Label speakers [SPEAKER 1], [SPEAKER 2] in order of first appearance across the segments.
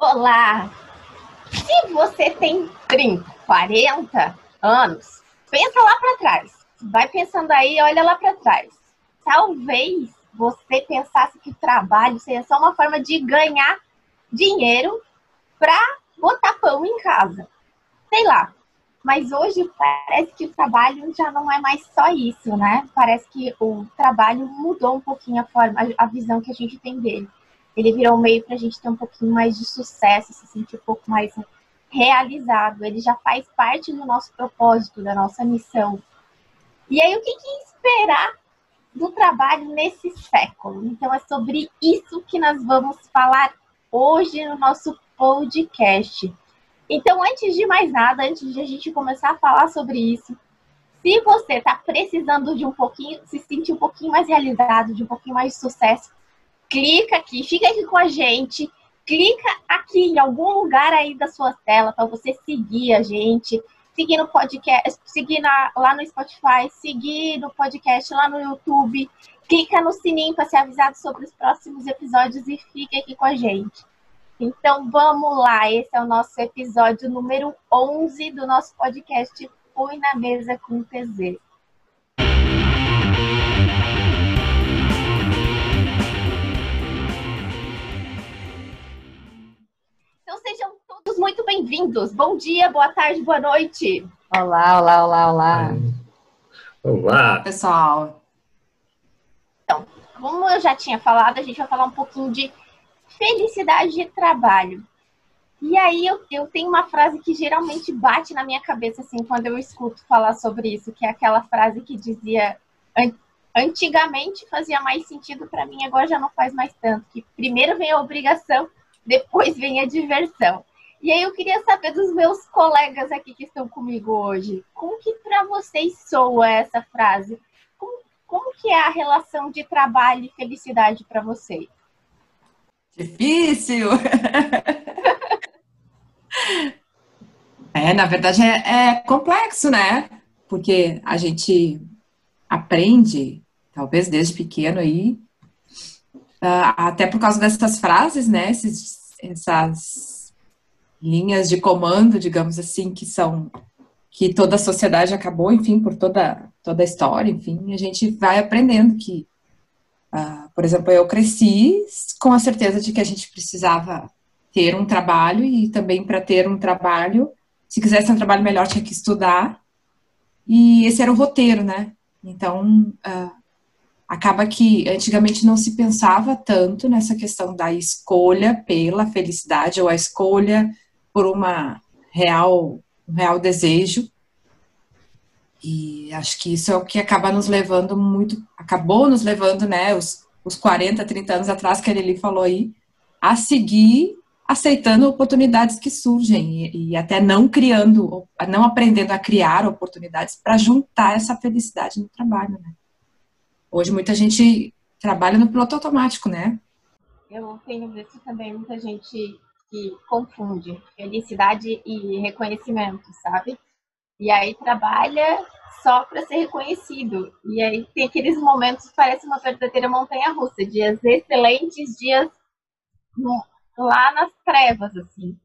[SPEAKER 1] Olá! Se você tem 30, 40 anos, pensa lá para trás. Vai pensando aí, olha lá para trás. Talvez você pensasse que o trabalho seria só uma forma de ganhar dinheiro para botar pão em casa. Sei lá. Mas hoje parece que o trabalho já não é mais só isso, né? Parece que o trabalho mudou um pouquinho a forma, a visão que a gente tem dele. Ele virou um meio para a gente ter um pouquinho mais de sucesso, se sentir um pouco mais realizado. Ele já faz parte do nosso propósito, da nossa missão. E aí, o que, que esperar do trabalho nesse século? Então, é sobre isso que nós vamos falar hoje no nosso podcast. Então, antes de mais nada, antes de a gente começar a falar sobre isso, se você está precisando de um pouquinho, se sentir um pouquinho mais realizado, de um pouquinho mais de sucesso, clica aqui, fica aqui com a gente, clica aqui em algum lugar aí da sua tela para você seguir a gente, seguir no podcast, seguir na, lá no Spotify, seguir no podcast lá no YouTube, clica no sininho para ser avisado sobre os próximos episódios e fica aqui com a gente. Então vamos lá, esse é o nosso episódio número 11 do nosso podcast Fui na Mesa com TZ. Então sejam todos muito bem-vindos. Bom dia, boa tarde, boa noite.
[SPEAKER 2] Olá, olá, olá, olá.
[SPEAKER 3] Olá,
[SPEAKER 2] pessoal.
[SPEAKER 1] Então, como eu já tinha falado, a gente vai falar um pouquinho de felicidade de trabalho. E aí eu, eu tenho uma frase que geralmente bate na minha cabeça assim quando eu escuto falar sobre isso, que é aquela frase que dizia antigamente fazia mais sentido para mim, agora já não faz mais tanto, que primeiro vem a obrigação, depois vem a diversão. E aí eu queria saber dos meus colegas aqui que estão comigo hoje, como que para vocês soa essa frase? Como, como que é a relação de trabalho e felicidade para vocês?
[SPEAKER 2] Difícil! é, na verdade é, é complexo, né? Porque a gente aprende, talvez desde pequeno aí, uh, até por causa dessas frases, né? Esses, essas linhas de comando, digamos assim, que são que toda a sociedade acabou, enfim, por toda toda a história, enfim, a gente vai aprendendo que Uh, por exemplo, eu cresci com a certeza de que a gente precisava ter um trabalho e também para ter um trabalho, se quisesse um trabalho melhor, tinha que estudar. E esse era o roteiro, né? Então, uh, acaba que antigamente não se pensava tanto nessa questão da escolha pela felicidade ou a escolha por uma real, um real desejo. E acho que isso é o que acaba nos levando muito, acabou nos levando, né, os, os 40, 30 anos atrás que ele falou aí, a seguir aceitando oportunidades que surgem e, e até não criando, não aprendendo a criar oportunidades para juntar essa felicidade no trabalho, né? Hoje muita gente trabalha no piloto automático, né?
[SPEAKER 1] Eu tenho visto também muita gente que confunde felicidade e reconhecimento, sabe? E aí trabalha só para ser reconhecido. E aí tem aqueles momentos que parece uma verdadeira montanha russa, dias excelentes, dias lá nas trevas, assim.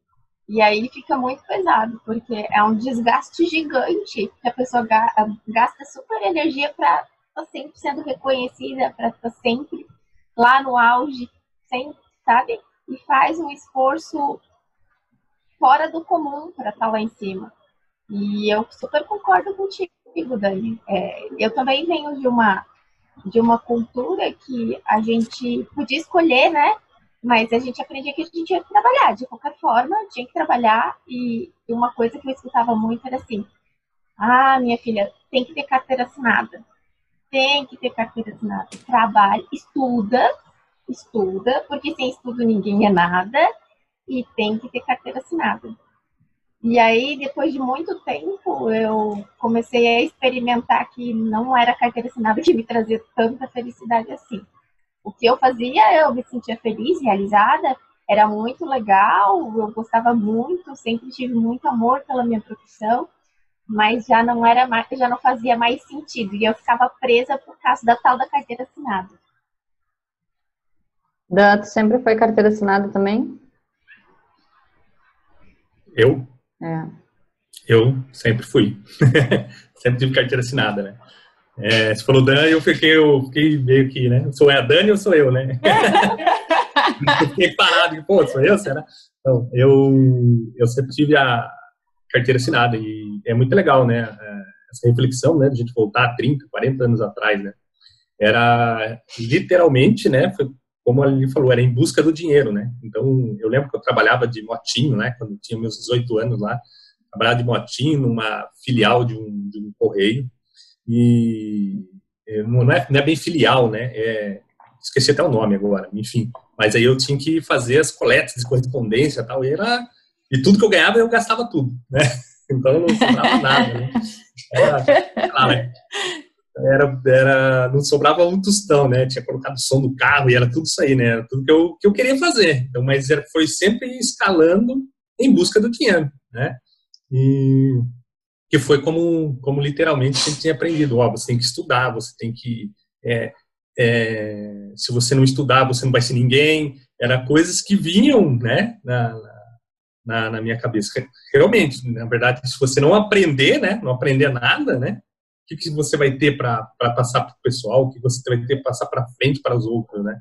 [SPEAKER 1] E aí fica muito pesado, porque é um desgaste gigante, que a pessoa gasta super energia para sempre sendo reconhecida, para sempre lá no auge, sempre, sabe? E faz um esforço fora do comum para estar tá lá em cima. E eu super concordo contigo, Dani. É, eu também venho de uma, de uma cultura que a gente podia escolher, né? Mas a gente aprendia que a gente tinha que trabalhar, de qualquer forma, tinha que trabalhar. E uma coisa que eu escutava muito era assim: ah, minha filha, tem que ter carteira assinada. Tem que ter carteira assinada. Trabalha, estuda, estuda, porque sem estudo ninguém é nada. E tem que ter carteira assinada. E aí, depois de muito tempo, eu comecei a experimentar que não era carteira assinada que me trazia tanta felicidade assim. O que eu fazia, eu me sentia feliz, realizada, era muito legal, eu gostava muito, sempre tive muito amor pela minha profissão, mas já não era mais, já não fazia mais sentido e eu ficava presa por causa da tal da carteira assinada.
[SPEAKER 2] Dan, tu sempre foi carteira assinada também?
[SPEAKER 3] Eu? É. Eu sempre fui. sempre tive carteira assinada, né? É, você falou Dani, eu fiquei, eu fiquei meio que, né? Sou a Dani ou sou eu, né? eu fiquei parado, pô, sou eu, será? Então, eu, eu sempre tive a carteira assinada e é muito legal, né? É, essa reflexão, né? De a gente voltar 30, 40 anos atrás, né? Era literalmente, né? Foi como ele falou, era em busca do dinheiro, né? Então, eu lembro que eu trabalhava de motinho, né? Quando tinha meus 18 anos lá, trabalhava de motinho numa filial de um, de um correio e é, não é, não é bem filial, né? É, esqueci até o nome agora, enfim. Mas aí eu tinha que fazer as coletas de correspondência e tal, e era e tudo que eu ganhava eu gastava tudo, né? Então não sobrava nada, né? Era, era, era, não sobrava um tostão, né? Tinha colocado o som do carro e era tudo isso aí, né? Era tudo que eu, que eu queria fazer. Então, mas era, foi sempre escalando em busca do dinheiro, né? E que foi como, como literalmente a gente tinha aprendido. Ó, você tem que estudar, você tem que... É, é, se você não estudar, você não vai ser ninguém. Era coisas que vinham, né? Na, na, na minha cabeça. Realmente, na verdade, se você não aprender, né? Não aprender nada, né? o que, que você vai ter para passar para o pessoal, o que você vai ter para passar para frente para os outros, né?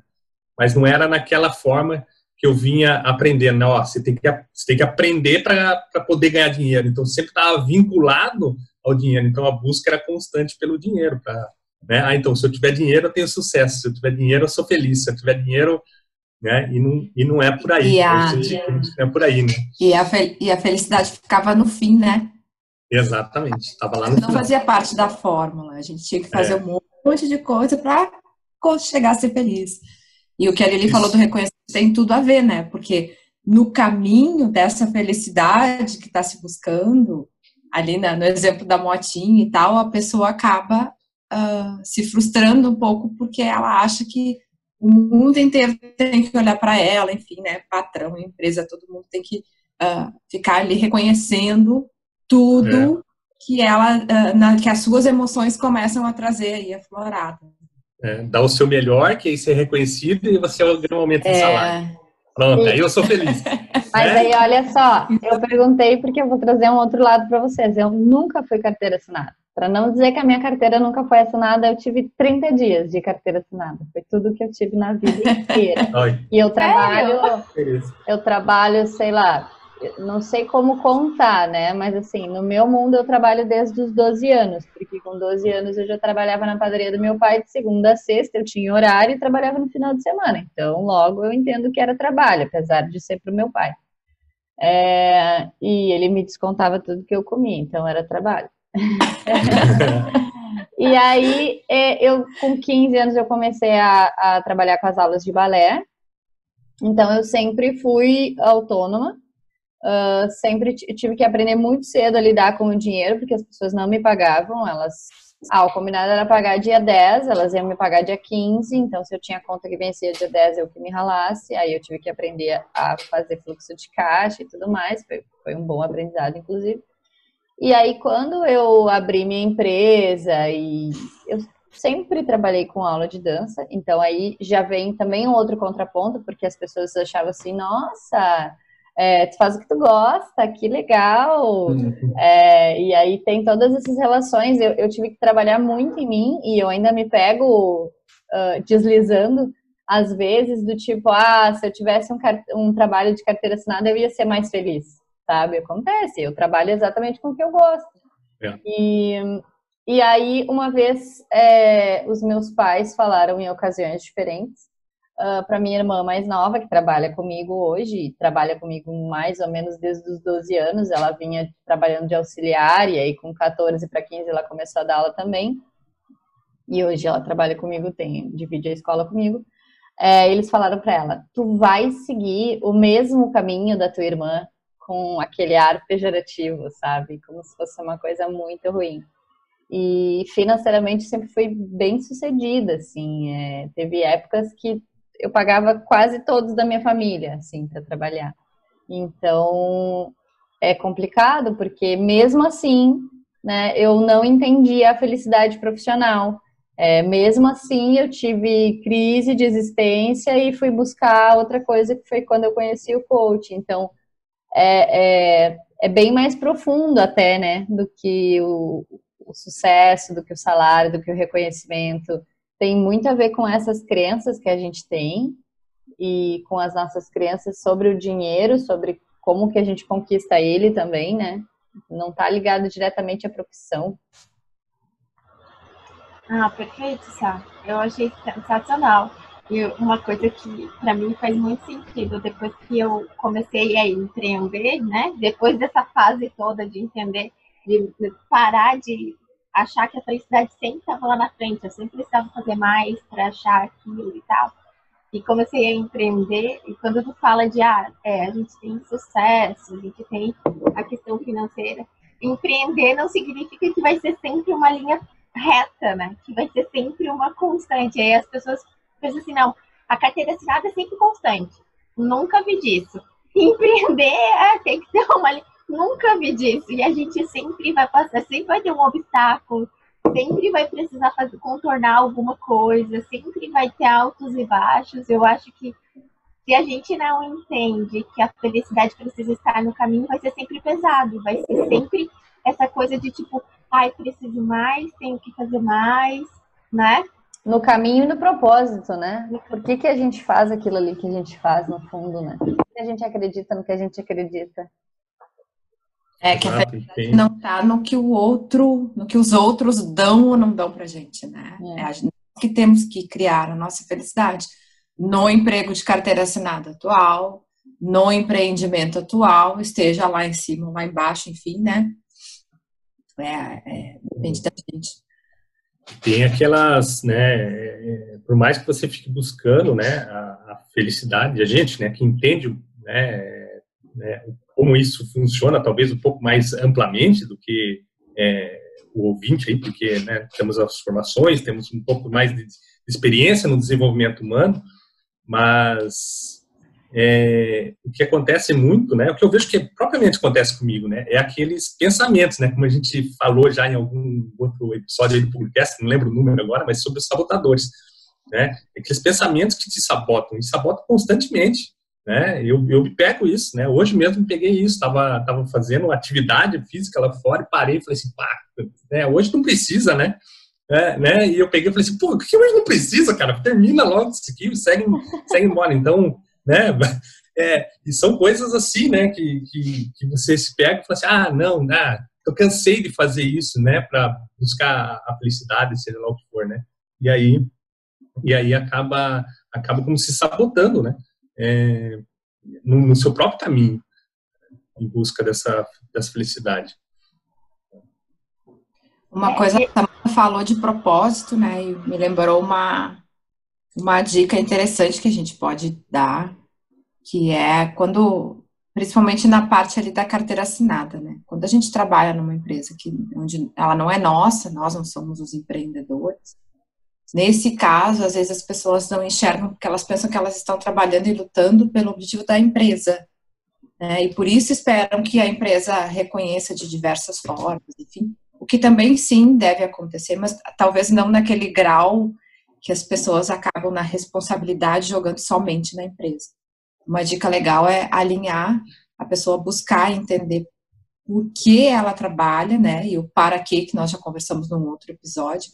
[SPEAKER 3] Mas não era naquela forma que eu vinha aprendendo, né? Ó, você tem que, você tem que aprender para poder ganhar dinheiro. Então, sempre estava vinculado ao dinheiro. Então, a busca era constante pelo dinheiro. Pra, né? Ah, então, se eu tiver dinheiro, eu tenho sucesso. Se eu tiver dinheiro, eu sou feliz. Se eu tiver dinheiro, né? E não, e não é por aí.
[SPEAKER 2] E a, não
[SPEAKER 3] é por aí, né?
[SPEAKER 2] E a, e a felicidade ficava no fim, né?
[SPEAKER 3] Exatamente, estava lá no
[SPEAKER 2] Não final. fazia parte da fórmula, a gente tinha que fazer é. um monte de coisa para chegar a ser feliz. E o que a Lili falou do reconhecimento tem tudo a ver, né? Porque no caminho dessa felicidade que está se buscando, ali no exemplo da motinha e tal, a pessoa acaba uh, se frustrando um pouco porque ela acha que o mundo inteiro tem que olhar para ela, enfim, né? Patrão, empresa, todo mundo tem que uh, ficar ali reconhecendo tudo é. que ela, uh, na, que as suas emoções começam a trazer aí aflorada.
[SPEAKER 3] É, dá o seu melhor, que aí você é reconhecido e você ganha um aumento de é. salário. Pronto, aí eu sou feliz.
[SPEAKER 4] Mas né? aí, olha só, eu perguntei porque eu vou trazer um outro lado para vocês. Eu nunca fui carteira assinada. Para não dizer que a minha carteira nunca foi assinada, eu tive 30 dias de carteira assinada. Foi tudo que eu tive na vida inteira. e eu trabalho, eu trabalho, sei lá, não sei como contar, né? Mas assim, no meu mundo eu trabalho desde os 12 anos, porque com 12 anos eu já trabalhava na padaria do meu pai de segunda a sexta, eu tinha horário e trabalhava no final de semana. Então, logo eu entendo que era trabalho, apesar de ser para o meu pai. É, e ele me descontava tudo que eu comia, então era trabalho. e aí, é, eu com 15 anos eu comecei a, a trabalhar com as aulas de balé. Então eu sempre fui autônoma. Uh, sempre tive que aprender muito cedo a lidar com o dinheiro, porque as pessoas não me pagavam, elas... Ah, o combinado era pagar dia 10, elas iam me pagar dia 15, então se eu tinha conta que vencia dia 10, eu que me ralasse, aí eu tive que aprender a fazer fluxo de caixa e tudo mais, foi, foi um bom aprendizado, inclusive. E aí, quando eu abri minha empresa e eu sempre trabalhei com aula de dança, então aí já vem também um outro contraponto, porque as pessoas achavam assim, nossa, é, tu faz o que tu gosta, que legal. Uhum. É, e aí tem todas essas relações. Eu, eu, tive que trabalhar muito em mim e eu ainda me pego uh, deslizando às vezes do tipo, ah, se eu tivesse um, um trabalho de carteira assinada eu ia ser mais feliz, sabe? Acontece, eu trabalho exatamente com o que eu gosto. É. E, e aí, uma vez, é, os meus pais falaram em ocasiões diferentes uh, ah, para minha irmã mais nova, que trabalha comigo hoje, trabalha comigo mais ou menos desde os 12 anos. Ela vinha trabalhando de auxiliar e aí com 14 para 15 ela começou a dar aula também. E hoje ela trabalha comigo, tem divide a escola comigo. É, eles falaram para ela: tu vai seguir o mesmo caminho da tua irmã com aquele ar pejorativo, sabe? Como se fosse uma coisa muito ruim. E financeiramente sempre foi bem sucedida, assim. É, teve épocas que eu pagava quase todos da minha família, assim, para trabalhar. Então, é complicado, porque mesmo assim, né, eu não entendi a felicidade profissional. É, mesmo assim, eu tive crise de existência e fui buscar outra coisa que foi quando eu conheci o coach. Então, é, é, é bem mais profundo até, né, do que o, o sucesso, do que o salário, do que o reconhecimento. Tem muito a ver com essas crenças que a gente tem e com as nossas crenças sobre o dinheiro, sobre como que a gente conquista ele também, né? Não está ligado diretamente à profissão.
[SPEAKER 1] Ah, perfeito, Sá. Eu achei sensacional. E uma coisa que para mim faz muito sentido depois que eu comecei a empreender, né? Depois dessa fase toda de entender, de parar de achar que a felicidade sempre estava lá na frente, eu sempre precisava fazer mais para achar aquilo e tal. E comecei a empreender, e quando tu fala de, ah, é, a gente tem sucesso, a gente tem a questão financeira, empreender não significa que vai ser sempre uma linha reta, né? Que vai ser sempre uma constante. Aí as pessoas pensam assim, não, a carteira assinada é sempre constante. Nunca vi disso. Empreender é, tem que ter uma nunca vi disso. E a gente sempre vai passar, sempre vai ter um obstáculo, sempre vai precisar fazer, contornar alguma coisa, sempre vai ter altos e baixos. Eu acho que se a gente não entende que a felicidade precisa estar no caminho, vai ser sempre pesado, vai ser sempre essa coisa de tipo, ai, preciso mais, tenho que fazer mais, né?
[SPEAKER 4] No caminho e no propósito, né? Por que, que a gente faz aquilo ali que a gente faz, no fundo, né? Por que a gente acredita no que a gente acredita?
[SPEAKER 2] É que a felicidade não está no que o outro, no que os outros dão ou não dão pra gente, né? É. é a gente que temos que criar a nossa felicidade no emprego de carteira assinada atual, no empreendimento atual, esteja lá em cima ou lá embaixo, enfim, né? É, é, depende da gente.
[SPEAKER 3] Tem aquelas, né? Por mais que você fique buscando, né, a, a felicidade, a gente, né, que entende, né, né como isso funciona, talvez um pouco mais amplamente do que é, o ouvinte aí, porque né, temos as formações, temos um pouco mais de experiência no desenvolvimento humano, mas é, o que acontece muito, né, o que eu vejo que propriamente acontece comigo, né, é aqueles pensamentos, né, como a gente falou já em algum outro episódio do podcast, não lembro o número agora, mas sobre os sabotadores, né, aqueles pensamentos que te sabotam, e sabotam constantemente, né? Eu, eu pego isso, né? Hoje mesmo peguei isso, estava tava fazendo atividade física lá fora e parei e falei assim, pá, né? hoje não precisa, né? É, né? E eu peguei e falei assim, pô, que hoje não precisa, cara? Termina logo isso aqui, segue, segue embora. Então, né? É, e são coisas assim, né? Que, que, que você se pega e fala assim, ah, não, ah, eu cansei de fazer isso, né? Para buscar a felicidade, seja lá o que for, né? E aí, e aí acaba, acaba como se sabotando, né? é, no, no, seu próprio caminho em busca dessa, dessa felicidade.
[SPEAKER 2] Uma coisa que falou de propósito, né, e me lembrou uma, uma dica interessante que a gente pode dar, que é quando, principalmente na parte ali da carteira assinada, né, quando a gente trabalha numa empresa que, onde ela não é nossa, nós não somos os empreendedores, Nesse caso, às vezes as pessoas não enxergam porque elas pensam que elas estão trabalhando e lutando pelo objetivo da empresa. Né? E por isso esperam que a empresa reconheça de diversas formas, enfim. O que também sim deve acontecer, mas talvez não naquele grau que as pessoas acabam na responsabilidade jogando somente na empresa. Uma dica legal é alinhar a pessoa buscar entender por que ela trabalha, né? E o para que que nós já conversamos num outro episódio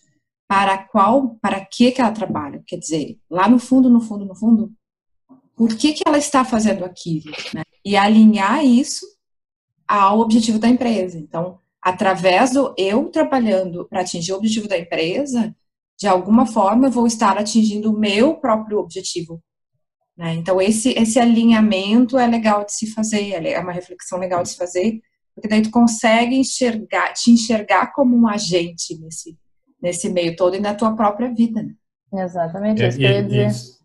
[SPEAKER 2] para qual, para que que ela trabalha. Quer dizer, lá no fundo, no fundo, no fundo, por que que ela está fazendo aquilo, né? E alinhar isso ao objetivo da empresa. Então, através do eu trabalhando para atingir o objetivo da empresa, de alguma forma eu vou estar atingindo o meu próprio objetivo. Né? Então, esse, esse alinhamento é legal de se fazer, é uma reflexão legal de se fazer, porque daí tu consegue enxergar, te enxergar como um agente nesse, nesse meio todo e na tua própria vida. Né?
[SPEAKER 4] Exatamente, é, isso que eu ia dizer. Isso.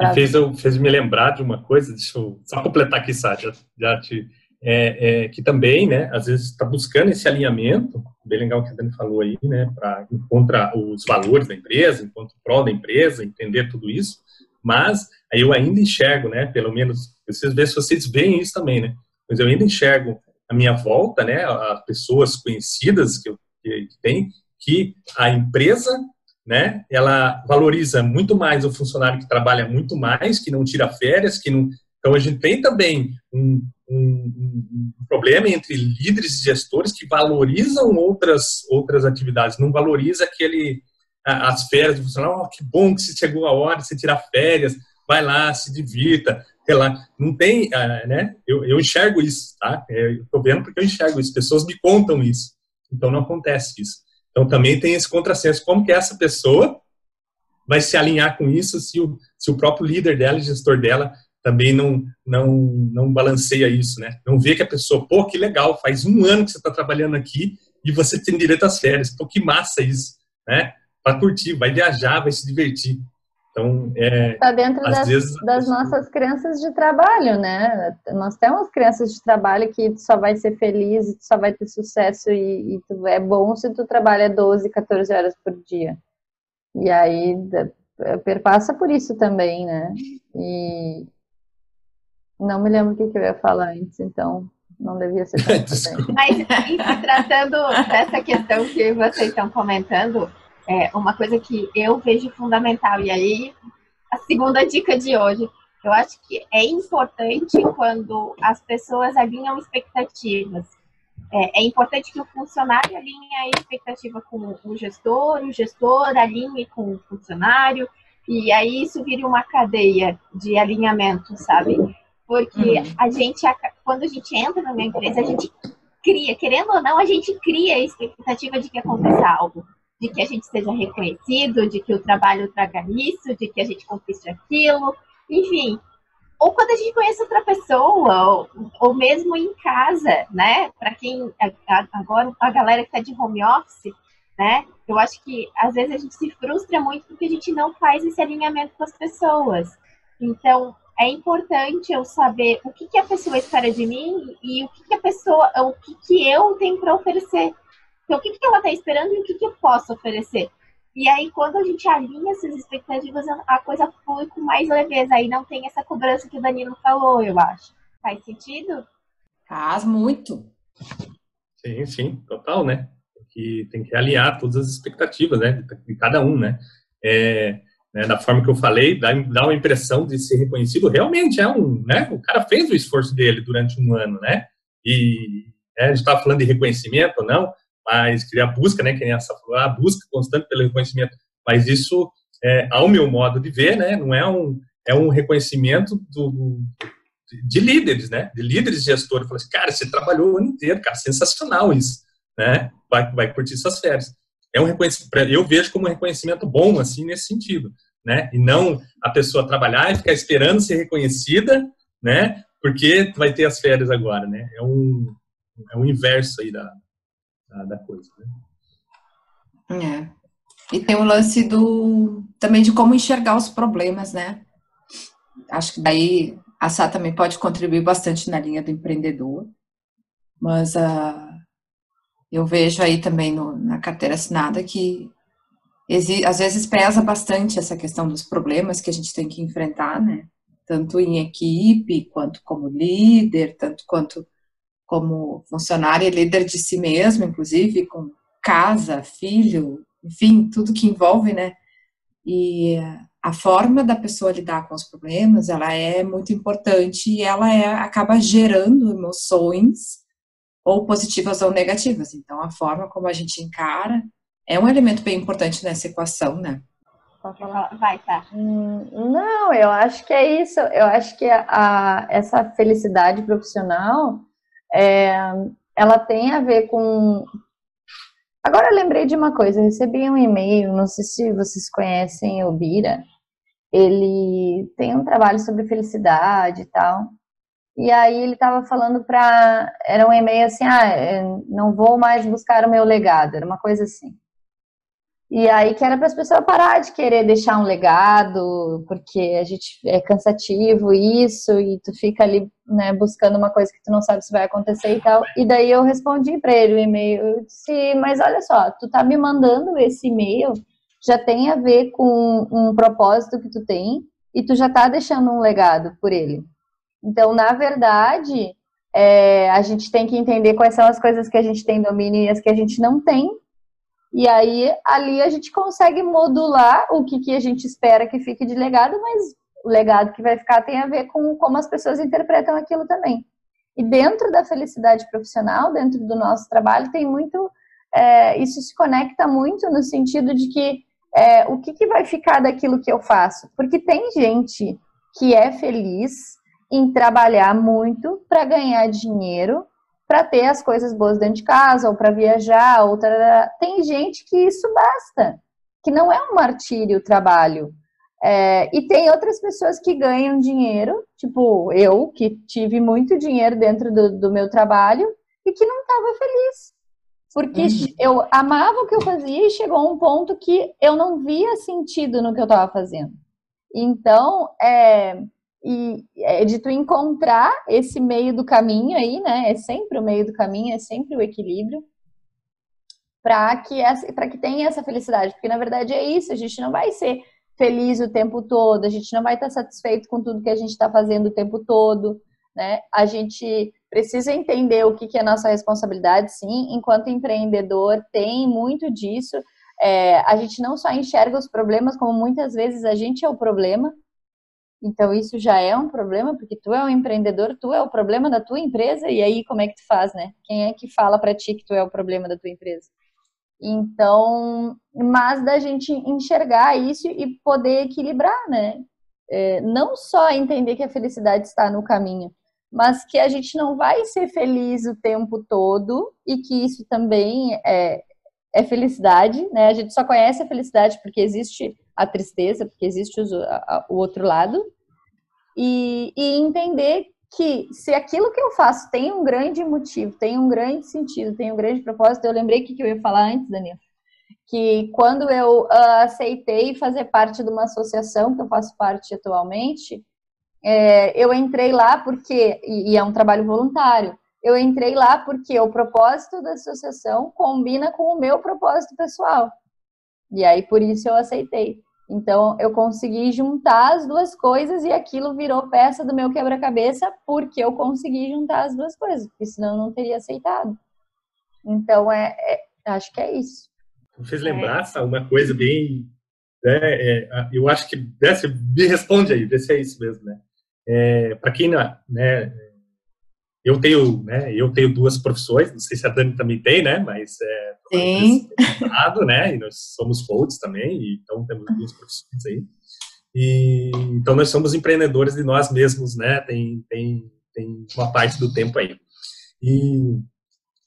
[SPEAKER 3] E fez, eu, fez me lembrar de uma coisa, deixa eu só completar aqui, Sátia, já te, é, é, que também, né, às vezes está buscando esse alinhamento, bem legal que a Dani falou aí, né, para encontrar os valores da empresa, enquanto prol da empresa, entender tudo isso, mas aí eu ainda enxergo, né, pelo menos, vocês ver se vocês veem isso também, né, mas eu ainda enxergo a minha volta, né, as pessoas conhecidas que eu que tem, que a empresa, né, ela valoriza muito mais o funcionário que trabalha muito mais, que não tira férias, que não. Então a gente tem também um, um, um, problema entre líderes e gestores que valorizam outras, outras atividades, não valoriza aquele, as férias do funcionário, oh, que bom que você chegou a hora você tirar férias, vai lá, se divirta, lá. Não tem, uh, né? Eu, eu enxergo isso, tá? É, eu tô vendo porque eu enxergo isso, pessoas me contam isso. Então não acontece isso. Então também tem esse contrassenso. Como que essa pessoa vai se alinhar com isso se o, se o próprio líder dela, gestor dela, também não, não, não balanceia isso, né? Não vê que a pessoa, pô, que legal, faz um ano que você está trabalhando aqui e você tem direito às férias. Pô, que massa isso, né? Para curtir, vai viajar, vai se divertir. Então, é.
[SPEAKER 4] Está dentro das, vezes, das nossas crenças de trabalho, né? Nós temos crenças de trabalho que tu só vai ser feliz, tu só vai ter sucesso e, e tu é bom se tu trabalha 12, 14 horas por dia. E aí perpassa por isso também, né? E, não me lembro o que, que eu ia falar antes, então não devia ser
[SPEAKER 1] tão Mas, se tratando dessa questão que vocês estão comentando, é uma coisa que eu vejo fundamental, e aí a segunda dica de hoje, eu acho que é importante quando as pessoas alinham expectativas. É, é, importante que o funcionário alinhe a expectativa com o gestor, o gestor alinhe com o funcionário, e aí isso vira uma cadeia de alinhamento, sabe? Porque uhum. a gente, quando a gente entra numa empresa, a gente cria, querendo ou não, a gente cria a expectativa de que aconteça algo. De que a gente seja reconhecido, de que o trabalho traga isso, de que a gente conquiste aquilo, enfim. Ou quando a gente conhece outra pessoa, ou, ou mesmo em casa, né? Para quem agora a galera que está de home office, né? Eu acho que às vezes a gente se frustra muito porque a gente não faz esse alinhamento com as pessoas. Então, é importante eu saber o que, que a pessoa espera de mim e o que, que a pessoa, o que, que eu tenho para oferecer. Então, o que, que ela está esperando e o que, que eu posso oferecer. E aí, quando a gente alinha essas expectativas, a coisa flui com mais leveza. Aí não tem essa cobrança que o Danilo falou, eu acho. Faz sentido?
[SPEAKER 2] Faz muito.
[SPEAKER 3] Sim, sim, total, né? Tem que, tem que alinhar todas as expectativas, né? De cada um, né? É, né, da forma que eu falei, dá, dá uma impressão de ser reconhecido, realmente é um, né, o cara fez o esforço dele durante um ano, né, e é, a gente estava falando de reconhecimento não, mas que a busca, né, que nem essa a busca constante pelo reconhecimento, mas isso, é, ao meu modo de ver, né, não é um, é um reconhecimento do, de líderes, né, de líderes gestores, assim, cara, você trabalhou o ano inteiro, cara, sensacional isso, né, vai, vai curtir suas férias é um reconhecimento, eu vejo como um reconhecimento bom, assim, nesse sentido, né? E não a pessoa trabalhar e ficar esperando ser reconhecida, né? Porque vai ter as férias agora, né? É um, é um inverso aí da, da, da coisa,
[SPEAKER 2] né? É. E tem o lance do, também de como enxergar os problemas, né? Acho que daí a Sá também pode contribuir bastante na linha do empreendedor, mas a eu vejo aí também no, na carteira assinada que às vezes pesa bastante essa questão dos problemas que a gente tem que enfrentar, né? Tanto em equipe, quanto como líder, tanto quanto como funcionário e líder de si mesmo, inclusive, com casa, filho, enfim, tudo que envolve, né? E a forma da pessoa lidar com os problemas, ela é muito importante e ela é, acaba gerando emoções ou positivas ou negativas. Então, a forma como a gente encara é um elemento bem importante nessa equação, né?
[SPEAKER 1] Vai, tá.
[SPEAKER 4] Hum, não, eu acho que é isso. Eu acho que a, a essa felicidade profissional, é, ela tem a ver com. Agora eu lembrei de uma coisa. Eu recebi um e-mail, não sei se vocês conhecem o Bira. Ele tem um trabalho sobre felicidade e tal. E aí ele estava falando para. Era um e-mail assim: ah, é, não vou mais buscar o meu legado, era uma coisa assim. E aí que era para as pessoas parar de querer deixar um legado, porque a gente é cansativo isso, e tu fica ali né, buscando uma coisa que tu não sabe se vai acontecer e tal. E daí eu respondi para ele o e-mail, eu disse, mas olha só, tu tá me mandando esse e-mail, já tem a ver com um propósito que tu tem, e tu já tá deixando um legado por ele. Então, na verdade, é, a gente tem que entender quais são as coisas que a gente tem domínio e as que a gente não tem. E aí, ali a gente consegue modular o que, que a gente espera que fique de legado, mas o legado que vai ficar tem a ver com como as pessoas interpretam aquilo também. E dentro da felicidade profissional, dentro do nosso trabalho, tem muito. É, isso se conecta muito no sentido de que é, o que, que vai ficar daquilo que eu faço? Porque tem gente que é feliz em trabalhar muito para ganhar dinheiro, para ter as coisas boas dentro de casa, ou para viajar, ou tem gente que isso basta, que não é um martírio o trabalho. É, e tem outras pessoas que ganham dinheiro, tipo eu, que tive muito dinheiro dentro do, do meu trabalho e que não estava feliz. Porque uhum. eu amava o que eu fazia e chegou um ponto que eu não via sentido no que eu estava fazendo. Então, é, e é de tu encontrar esse meio do caminho aí, né? É sempre o meio do caminho, é sempre o equilíbrio para que para que tenha essa felicidade, porque na verdade é isso, a gente não vai ser feliz o tempo todo, a gente não vai estar satisfeito com tudo que a gente está fazendo o tempo todo, né? A gente precisa entender o que, que é nossa responsabilidade, sim. Enquanto empreendedor, tem muito disso. É, a gente não só enxerga os problemas, como muitas vezes a gente é o problema. Então, isso já é um problema, porque tu é um empreendedor, tu é o problema da tua empresa, e aí como é que tu faz, né? Quem é que fala para ti que tu é o problema da tua empresa? Então, mas da gente enxergar isso e poder equilibrar, né? É, não só entender que a felicidade está no caminho, mas que a gente não vai ser feliz o tempo todo e que isso também é, é felicidade, né? A gente só conhece a felicidade porque existe a tristeza, porque existe o, a, o outro lado, e, e entender que se aquilo que eu faço tem um grande motivo, tem um grande sentido, tem um grande propósito, eu lembrei que, que eu ia falar antes, Daniel, que quando eu uh, aceitei fazer parte de uma associação que eu faço parte atualmente, é, eu entrei lá porque, e, e é um trabalho voluntário, eu entrei lá porque o propósito da associação combina com o meu propósito pessoal. E aí por isso eu aceitei. Então, eu consegui juntar as duas coisas e aquilo virou peça do meu quebra-cabeça porque eu consegui juntar as duas coisas, porque senão eu não teria aceitado. Então, é, é acho que é isso.
[SPEAKER 3] Me fez lembrar é. uma coisa bem. Né, é, eu acho que. Né, você me responde aí, vê se é isso mesmo, né? É, Para quem não. Né, eu tenho, né, eu tenho duas profissões, não sei se a Dani também tem, né, mas é,
[SPEAKER 2] Sim.
[SPEAKER 3] né, e nós somos coaches também, então temos duas profissões aí. E, então nós somos empreendedores de nós mesmos, né, tem, tem, tem uma parte do tempo aí. E,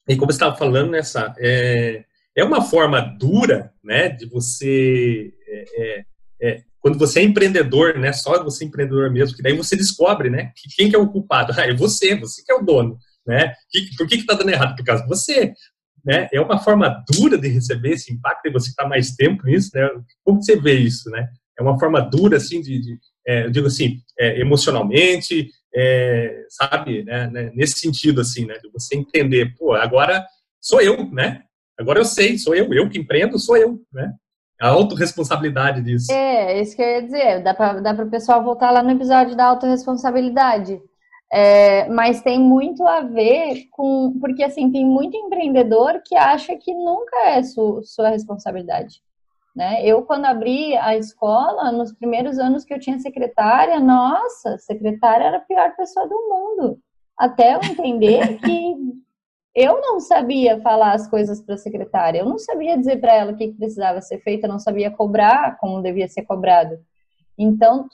[SPEAKER 3] e como estava falando, nessa, é, é uma forma dura, né, de você é, é, é quando você é empreendedor, né, só você é empreendedor mesmo, que daí você descobre, né, que quem que é o culpado? Ah, é você, você que é o dono, né? por que que tá dando errado? Por causa de você, né? É uma forma dura de receber esse impacto e você está mais tempo nisso, né? Como você vê isso, né? É uma forma dura, assim, de, de é, eu digo assim, é, emocionalmente, é, sabe, né, né, nesse sentido, assim, né, de você entender, pô, agora sou eu, né? Agora eu sei, sou eu, eu que empreendo, sou eu, né? A autorresponsabilidade disso.
[SPEAKER 4] É, isso que eu ia dizer. Dá para o pessoal voltar lá no episódio da autorresponsabilidade. É, mas tem muito a ver com. Porque, assim, tem muito empreendedor que acha que nunca é su, sua responsabilidade. Né? Eu, quando abri a escola, nos primeiros anos que eu tinha secretária, nossa, secretária era a pior pessoa do mundo. Até eu entender que eu não sabia falar as coisas para a secretária, eu não sabia dizer para ela o que, precisava ser feito, eu não sabia cobrar como devia ser cobrado. Então,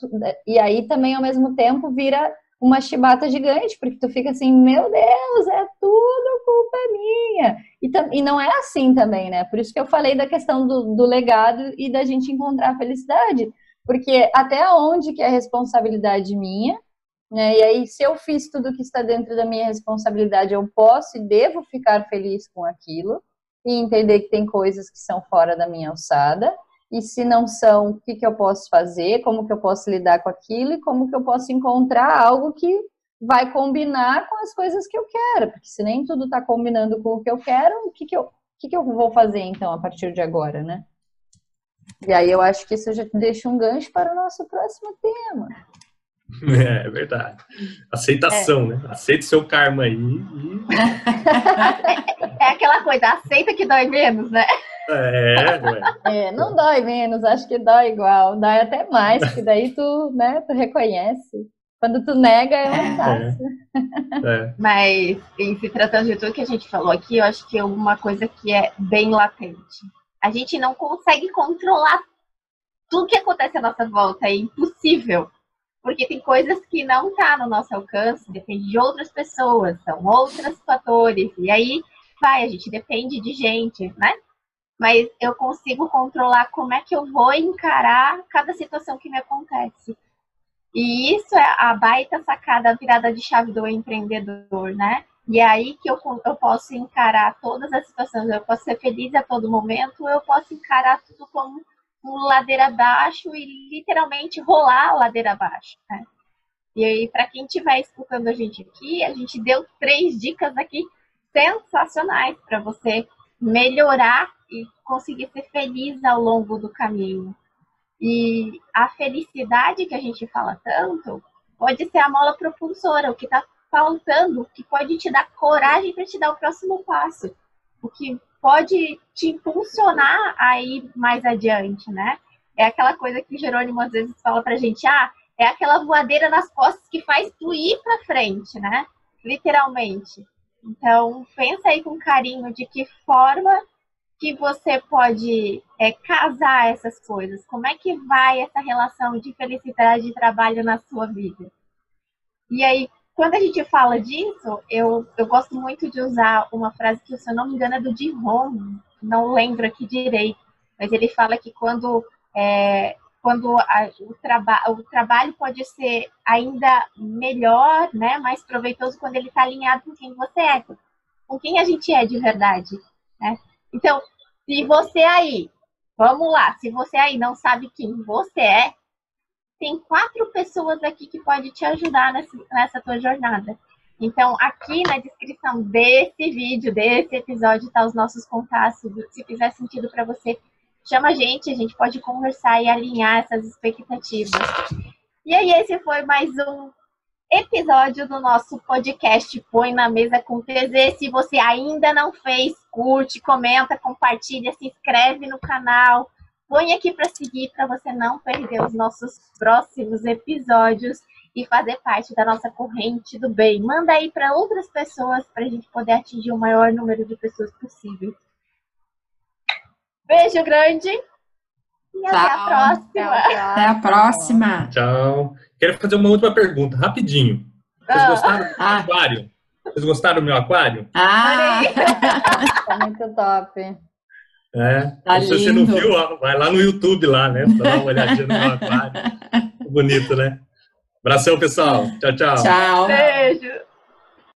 [SPEAKER 4] e aí também ao mesmo tempo vira uma chibata gigante, porque tu fica assim, meu Deus, é tudo culpa minha. E, e não é assim também, né? Por isso que eu falei da questão do, do legado e da gente encontrar a felicidade. Porque até onde que é responsabilidade minha, né? E aí, se eu fiz tudo que está dentro da minha responsabilidade, eu posso e devo ficar feliz com aquilo e entender que tem coisas que são fora da minha alçada. E se não são, o que, que eu posso fazer, como que eu posso lidar com aquilo e como que eu posso encontrar algo que vai combinar com as coisas que eu quero. Porque se nem tudo está combinando com o que eu quero, o que, que, eu, o que, que eu vou fazer então a partir de agora, né? E aí eu acho que isso já deixa um gancho para o nosso próximo tema.
[SPEAKER 3] É, é verdade. Aceitação, é. né? Aceita seu karma aí. E...
[SPEAKER 1] é aquela coisa, aceita que dói menos, né?
[SPEAKER 3] É, ué.
[SPEAKER 4] é, não dói menos, acho que dói igual, dói até mais, porque daí tu, né, tu reconhece. Quando tu nega, é mais fácil.
[SPEAKER 1] É. Mas, em se tratando de tudo que a gente falou aqui, eu acho que é uma coisa que é bem latente. A gente não consegue controlar tudo que acontece à nossa volta, é impossível. Porque tem coisas que não tá no nosso alcance, depende de outras pessoas, são outros fatores. E aí, vai, a gente depende de gente, né? Mas eu consigo controlar como é que eu vou encarar cada situação que me acontece. E isso é a baita sacada, a virada de chave do empreendedor, né? E é aí que eu, eu posso encarar todas as situações. Eu posso ser feliz a todo momento, eu posso encarar tudo como ladeira abaixo e literalmente rolar a ladeira abaixo, né? E aí, para quem estiver escutando a gente aqui, a gente deu três dicas aqui sensacionais para você melhorar e conseguir ser feliz ao longo do caminho. E a felicidade que a gente fala tanto pode ser a mola propulsora, o que está faltando, o que pode te dar coragem para te dar o próximo passo, o que pode te impulsionar a ir mais adiante, né? É aquela coisa que Jerônimo às vezes fala pra gente, ah, é aquela voadeira nas costas que faz tu ir para frente, né? Literalmente. Então, pensa aí com carinho de que forma que você pode é, casar essas coisas? Como é que vai essa relação de felicidade e trabalho na sua vida? E aí, quando a gente fala disso, eu, eu gosto muito de usar uma frase que, se eu não me engano, é do Jim Rohn, não lembro aqui direito, mas ele fala que quando, é, quando a, o, traba o trabalho pode ser ainda melhor, né, mais proveitoso quando ele está alinhado com quem você é, com quem a gente é de verdade. Né? Então, se você aí, vamos lá, se você aí não sabe quem você é, tem quatro pessoas aqui que podem te ajudar nessa, nessa tua jornada. Então, aqui na descrição desse vídeo, desse episódio, tá os nossos contatos. Se fizer sentido para você, chama a gente, a gente pode conversar e alinhar essas expectativas. E aí, esse foi mais um episódio do nosso podcast Põe na Mesa com TZ. Se você ainda não fez, curte, comenta, compartilha, se inscreve no canal. Põe aqui para seguir para você não perder os nossos próximos episódios e fazer parte da nossa corrente do bem. Manda aí para outras pessoas para a gente poder atingir o maior número de pessoas possível. Beijo grande e Tchau. até a próxima.
[SPEAKER 2] Até a próxima.
[SPEAKER 3] Tchau. Quero fazer uma última pergunta, rapidinho. Vocês ah. gostaram do ah. aquário? Vocês gostaram do meu aquário?
[SPEAKER 4] Ah! tá muito top.
[SPEAKER 3] É. Tá se você não viu, vai lá no YouTube lá, né? Dá uma olhadinha no meu aquário. Bonito, né? Abração, pessoal. Tchau, tchau.
[SPEAKER 2] Tchau.
[SPEAKER 1] Beijo.